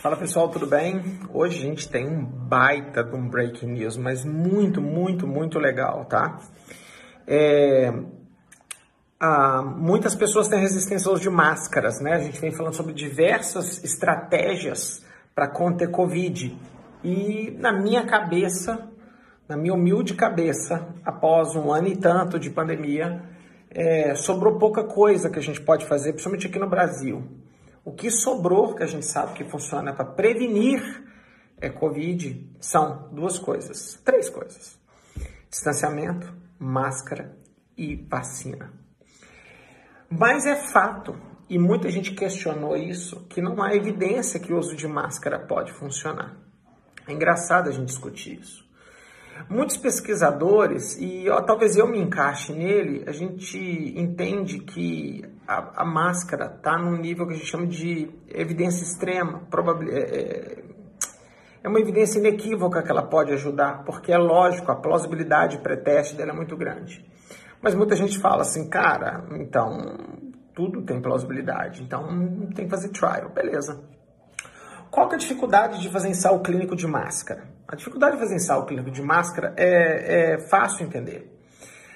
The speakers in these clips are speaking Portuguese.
Fala pessoal, tudo bem? Hoje a gente tem um baita de um breaking news, mas muito, muito, muito legal, tá? É, muitas pessoas têm resistência ao uso de máscaras, né? A gente vem falando sobre diversas estratégias para conter Covid. E na minha cabeça, na minha humilde cabeça, após um ano e tanto de pandemia, é, sobrou pouca coisa que a gente pode fazer, principalmente aqui no Brasil. O que sobrou, que a gente sabe que funciona para prevenir é, Covid, são duas coisas, três coisas: distanciamento, máscara e vacina. Mas é fato, e muita gente questionou isso, que não há evidência que o uso de máscara pode funcionar. É engraçado a gente discutir isso. Muitos pesquisadores, e ó, talvez eu me encaixe nele, a gente entende que a, a máscara está num nível que a gente chama de evidência extrema, é, é, é, uma evidência inequívoca que ela pode ajudar, porque é lógico, a plausibilidade pré-teste dela é muito grande. Mas muita gente fala assim, cara, então tudo tem plausibilidade, então tem que fazer trial, beleza. Qual que é a dificuldade de fazer ensaio clínico de máscara? A dificuldade de fazer ensaio clínico de máscara é, é fácil entender.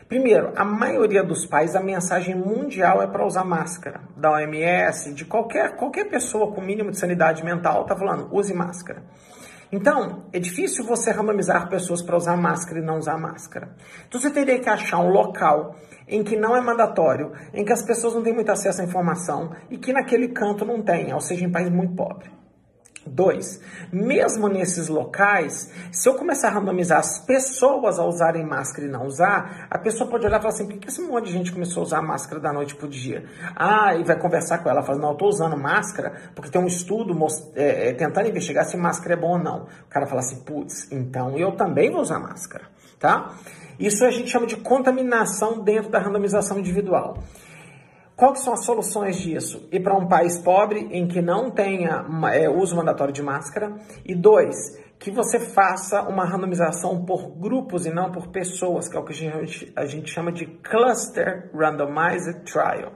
Primeiro, a maioria dos pais, a mensagem mundial é para usar máscara. Da OMS, de qualquer, qualquer pessoa com mínimo de sanidade mental, está falando, use máscara. Então, é difícil você randomizar pessoas para usar máscara e não usar máscara. Então, você teria que achar um local em que não é mandatório, em que as pessoas não têm muito acesso à informação e que naquele canto não tem, ou seja, em país muito pobre. Dois, mesmo nesses locais, se eu começar a randomizar as pessoas a usarem máscara e não usar, a pessoa pode olhar e falar assim, por que esse monte de gente começou a usar máscara da noite pro dia? Ah, e vai conversar com ela, fala, não, eu tô usando máscara porque tem um estudo é, é, tentando investigar se máscara é bom ou não. O cara fala assim, putz, então eu também vou usar máscara, tá? Isso a gente chama de contaminação dentro da randomização individual. Que são as soluções disso? Ir para um país pobre em que não tenha é, uso mandatório de máscara. E dois, que você faça uma randomização por grupos e não por pessoas, que é o que a gente, a gente chama de Cluster Randomized Trial.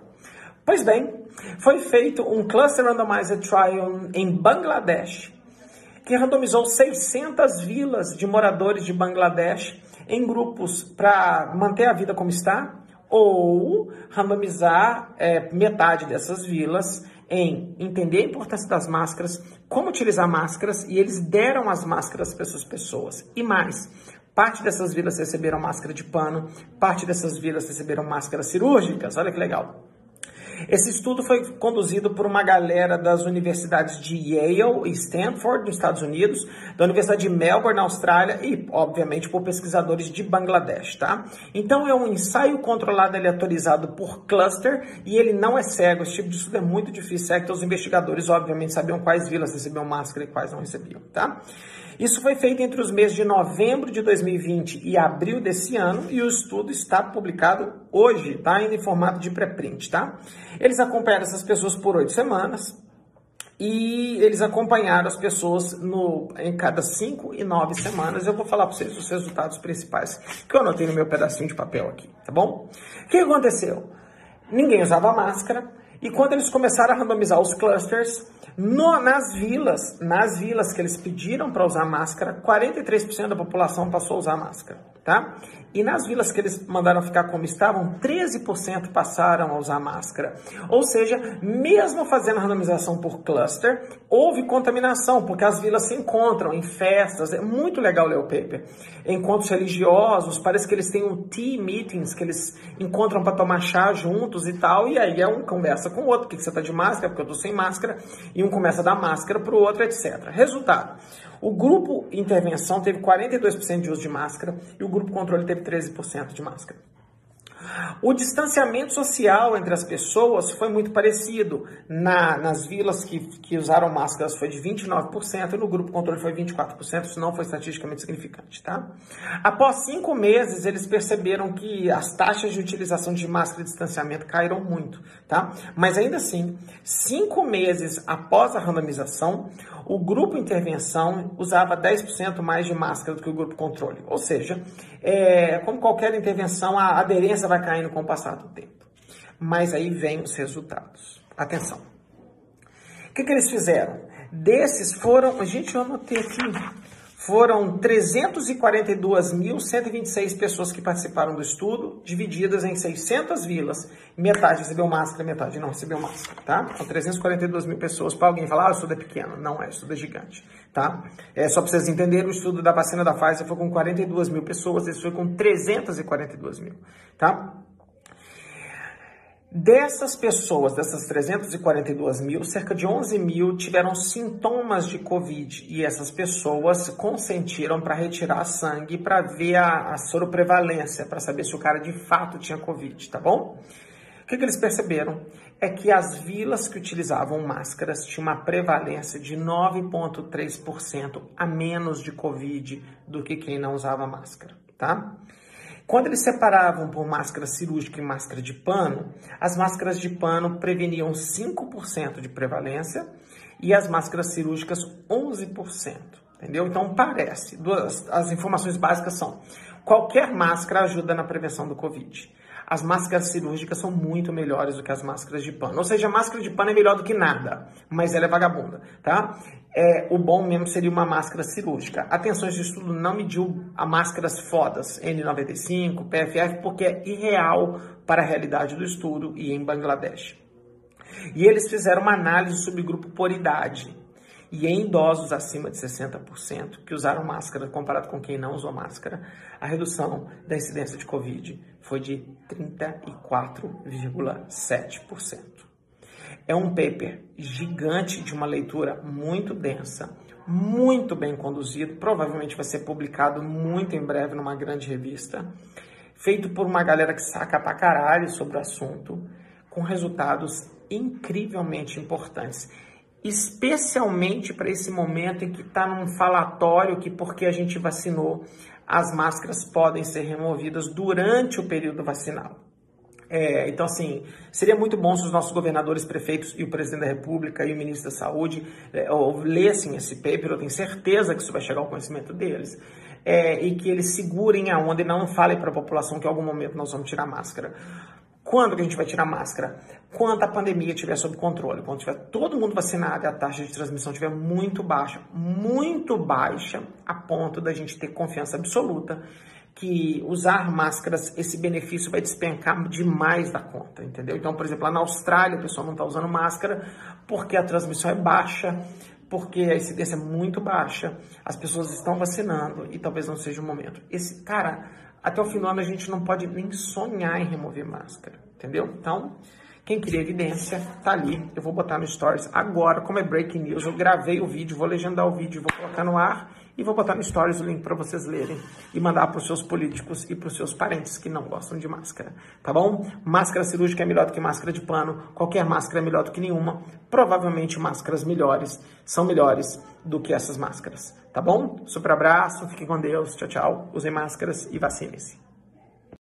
Pois bem, foi feito um Cluster Randomized Trial em Bangladesh, que randomizou 600 vilas de moradores de Bangladesh em grupos para manter a vida como está ou randomizar é, metade dessas vilas em entender a importância das máscaras, como utilizar máscaras, e eles deram as máscaras para essas pessoas. E mais, parte dessas vilas receberam máscara de pano, parte dessas vilas receberam máscaras cirúrgicas, olha que legal. Esse estudo foi conduzido por uma galera das universidades de Yale e Stanford, nos Estados Unidos, da Universidade de Melbourne, na Austrália, e, obviamente, por pesquisadores de Bangladesh, tá? Então, é um ensaio controlado aleatorizado por cluster e ele não é cego. Esse tipo de estudo é muito difícil, é que os investigadores, obviamente, sabiam quais vilas recebiam máscara e quais não recebiam, tá? Isso foi feito entre os meses de novembro de 2020 e abril desse ano e o estudo está publicado hoje, tá? Ainda em formato de pré-print, tá? Eles acompanharam essas pessoas por oito semanas e eles acompanharam as pessoas no, em cada cinco e nove semanas. Eu vou falar para vocês os resultados principais que eu anotei no meu pedacinho de papel aqui, tá bom? O que aconteceu? Ninguém usava máscara e quando eles começaram a randomizar os clusters, no, nas vilas, nas vilas que eles pediram para usar máscara, 43% da população passou a usar máscara, tá? E nas vilas que eles mandaram ficar como estavam, 13% passaram a usar máscara. Ou seja, mesmo fazendo randomização por cluster, houve contaminação, porque as vilas se encontram em festas. É muito legal ler o paper. Encontros religiosos, parece que eles têm um tea meetings, que eles encontram para tomar chá juntos e tal. E aí é um conversa com o outro, porque você está de máscara, porque eu estou sem máscara. E um começa a dar máscara para o outro, etc. Resultado. O grupo intervenção teve 42% de uso de máscara e o grupo controle teve 13% de máscara. O distanciamento social entre as pessoas foi muito parecido. Na, nas vilas que, que usaram máscaras foi de 29% e no grupo controle foi 24%. Isso não foi estatisticamente significante, tá? Após cinco meses, eles perceberam que as taxas de utilização de máscara de distanciamento caíram muito, tá? Mas ainda assim, cinco meses após a randomização, o grupo intervenção usava 10% mais de máscara do que o grupo controle. Ou seja, é, como qualquer intervenção, a aderência vai caindo com o passar do tempo. Mas aí vem os resultados. Atenção. O que, que eles fizeram? Desses foram, gente, eu anotei aqui, foram 342.126 pessoas que participaram do estudo, divididas em 600 vilas. Metade recebeu máscara, metade não recebeu máscara, tá? São 342 mil pessoas. Para alguém falar, ah, o estudo é pequeno. Não é, o estudo é gigante, tá? É só para vocês entenderem, o estudo da vacina da Pfizer foi com 42 mil pessoas, esse foi com 342 mil, tá? Dessas pessoas, dessas 342 mil, cerca de 11 mil tiveram sintomas de Covid e essas pessoas consentiram para retirar sangue para ver a, a soroprevalência, para saber se o cara de fato tinha Covid, tá bom? O que, que eles perceberam? É que as vilas que utilizavam máscaras tinham uma prevalência de 9,3% a menos de Covid do que quem não usava máscara, tá? Quando eles separavam por máscara cirúrgica e máscara de pano, as máscaras de pano preveniam 5% de prevalência e as máscaras cirúrgicas 11%. Entendeu? Então parece. Duas, as informações básicas são: qualquer máscara ajuda na prevenção do Covid as máscaras cirúrgicas são muito melhores do que as máscaras de pano. Ou seja, a máscara de pano é melhor do que nada, mas ela é vagabunda, tá? É, o bom mesmo seria uma máscara cirúrgica. Atenção, esse estudo não mediu a máscaras fodas, N95, PFF, porque é irreal para a realidade do estudo e em Bangladesh. E eles fizeram uma análise sobre grupo por idade. E em idosos acima de 60% que usaram máscara comparado com quem não usou máscara, a redução da incidência de Covid foi de 34,7%. É um paper gigante de uma leitura muito densa, muito bem conduzido, provavelmente vai ser publicado muito em breve numa grande revista, feito por uma galera que saca pra caralho sobre o assunto, com resultados incrivelmente importantes especialmente para esse momento em que está num falatório que porque a gente vacinou, as máscaras podem ser removidas durante o período vacinal. É, então, assim, seria muito bom se os nossos governadores, prefeitos e o presidente da República e o ministro da Saúde é, lessem esse paper, eu tenho certeza que isso vai chegar ao conhecimento deles, é, e que eles segurem a onda e não falem para a população que em algum momento nós vamos tirar máscara. Quando que a gente vai tirar máscara? Quando a pandemia estiver sob controle, quando tiver todo mundo vacinado e a taxa de transmissão estiver muito baixa, muito baixa, a ponto da gente ter confiança absoluta que usar máscaras, esse benefício vai despencar demais da conta, entendeu? Então, por exemplo, lá na Austrália, o pessoal não está usando máscara porque a transmissão é baixa, porque a incidência é muito baixa, as pessoas estão vacinando e talvez não seja o momento. Esse cara até o ano a gente não pode nem sonhar em remover máscara, entendeu? Então, quem queria evidência, tá ali. Eu vou botar no Stories agora, como é breaking news, eu gravei o vídeo, vou legendar o vídeo, vou colocar no ar e vou botar no Stories o link para vocês lerem e mandar para os seus políticos e para os seus parentes que não gostam de máscara, tá bom? Máscara cirúrgica é melhor do que máscara de pano, qualquer máscara é melhor do que nenhuma. Provavelmente máscaras melhores são melhores do que essas máscaras, tá bom? Super abraço, fiquem com Deus, tchau, tchau. Usem máscaras e vacinem-se.